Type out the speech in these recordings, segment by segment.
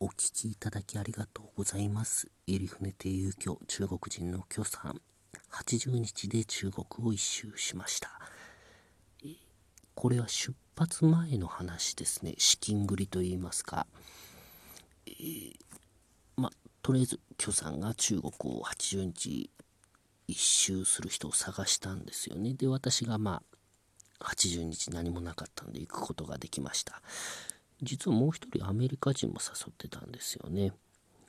お聞きいただきありがとうございます。入船亭遊居中国人の許さん。80日で中国を一周しました。これは出発前の話ですね。資金繰りと言いますか。えー、まとりあえず、許さんが中国を80日一周する人を探したんですよね。で、私がまあ、80日何もなかったんで行くことができました。実はもう一人アメリカ人も誘ってたんですよね。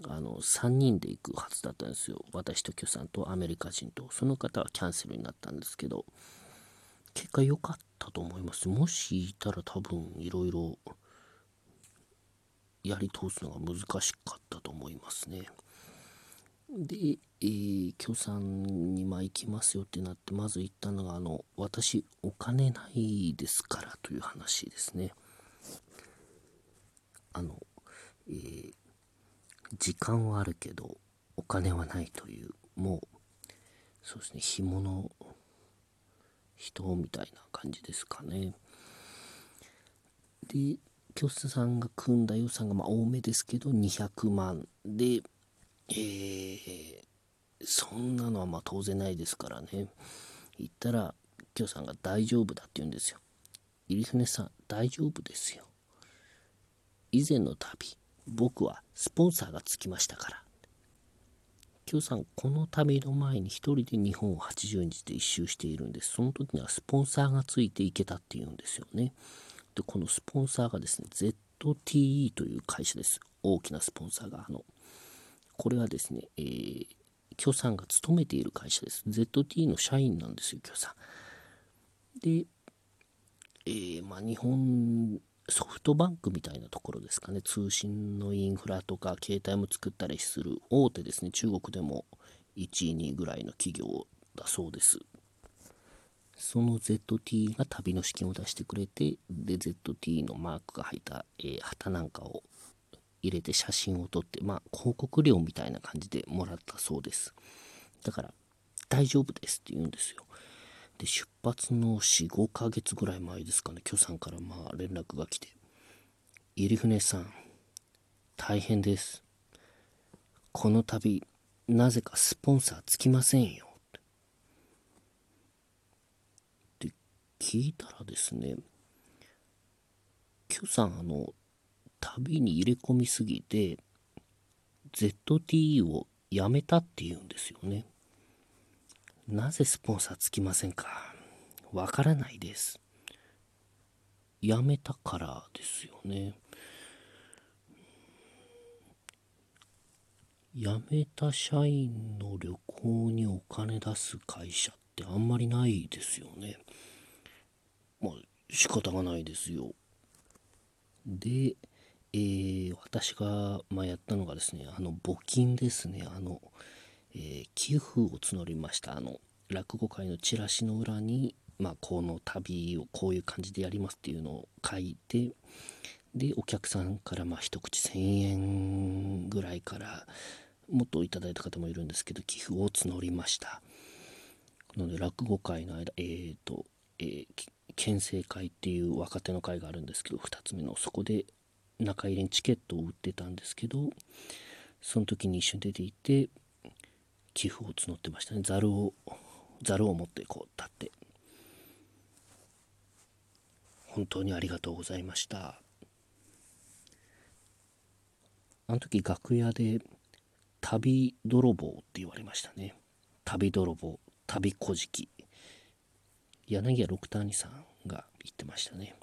あの3人で行くはずだったんですよ。私と許さんとアメリカ人と。その方はキャンセルになったんですけど、結果良かったと思います。もしいたら多分いろいろやり通すのが難しかったと思いますね。で、えー、許さんにまあ行きますよってなってまず言ったのがあの私お金ないですからという話ですねあの、えー、時間はあるけどお金はないというもうそうですね紐の人みたいな感じですかねで教室さんが組んだ予算がまあ多めですけど200万でえー、そんなのはまあ当然ないですからね。言ったら、きょうさんが大丈夫だって言うんですよ。入船さん、大丈夫ですよ。以前の旅、僕はスポンサーがつきましたから。きょうさん、この旅の前に一人で日本を80日で一周しているんです。その時にはスポンサーがついていけたっていうんですよね。で、このスポンサーがですね、ZTE という会社です。大きなスポンサーが。あの、これはですね、えー、許さんが勤めている会社です。ZTE の社員なんですよ、許さん。で、えー、まあ、日本ソフトバンクみたいなところですかね、通信のインフラとか携帯も作ったりする大手ですね、中国でも1位、2位ぐらいの企業だそうです。その ZT が旅の資金を出してくれて、で、ZT のマークが入った、えー、旗なんかを入れて写真を撮って、まあ、広告料みたいな感じでもらったそうです。だから、大丈夫ですって言うんですよ。で、出発の4、5ヶ月ぐらい前ですかね、許さんからまあ連絡が来て、入船さん、大変です。この旅、なぜかスポンサーつきませんよ。って聞いたらですね、許さん、あの、旅に入れ込みすぎて ZTE をやめたっていうんですよねなぜスポンサーつきませんか？わからないですやめたからですよね辞めた社員の旅行にお金出す会社ってあんまりないですよね。まあ仕方がないですよ。で、えー、私が、まあ、やったのがですね、あの、募金ですね、あの、えー、寄付を募りました。あの、落語会のチラシの裏に、まあ、この旅をこういう感じでやりますっていうのを書いて、で、お客さんから、まあ、一口1000円ぐらいから、もっといただいた方もいるんですけど、寄付を募りました。なので、落語会の間、えっ、ー、と、えー、県政会っていう若手の会があるんですけど、2つ目の、そこで中入れにチケットを売ってたんですけどその時に一緒に出ていて寄付を募ってましたね。ざるをざるを持ってこう立って。本当にありがとうございました。あの時楽屋で旅泥棒って言われましたね。旅泥棒旅小じ柳家六谷さんが言ってましたね。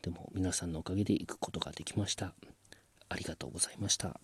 でも皆さんのおかげで行くことができました。ありがとうございました。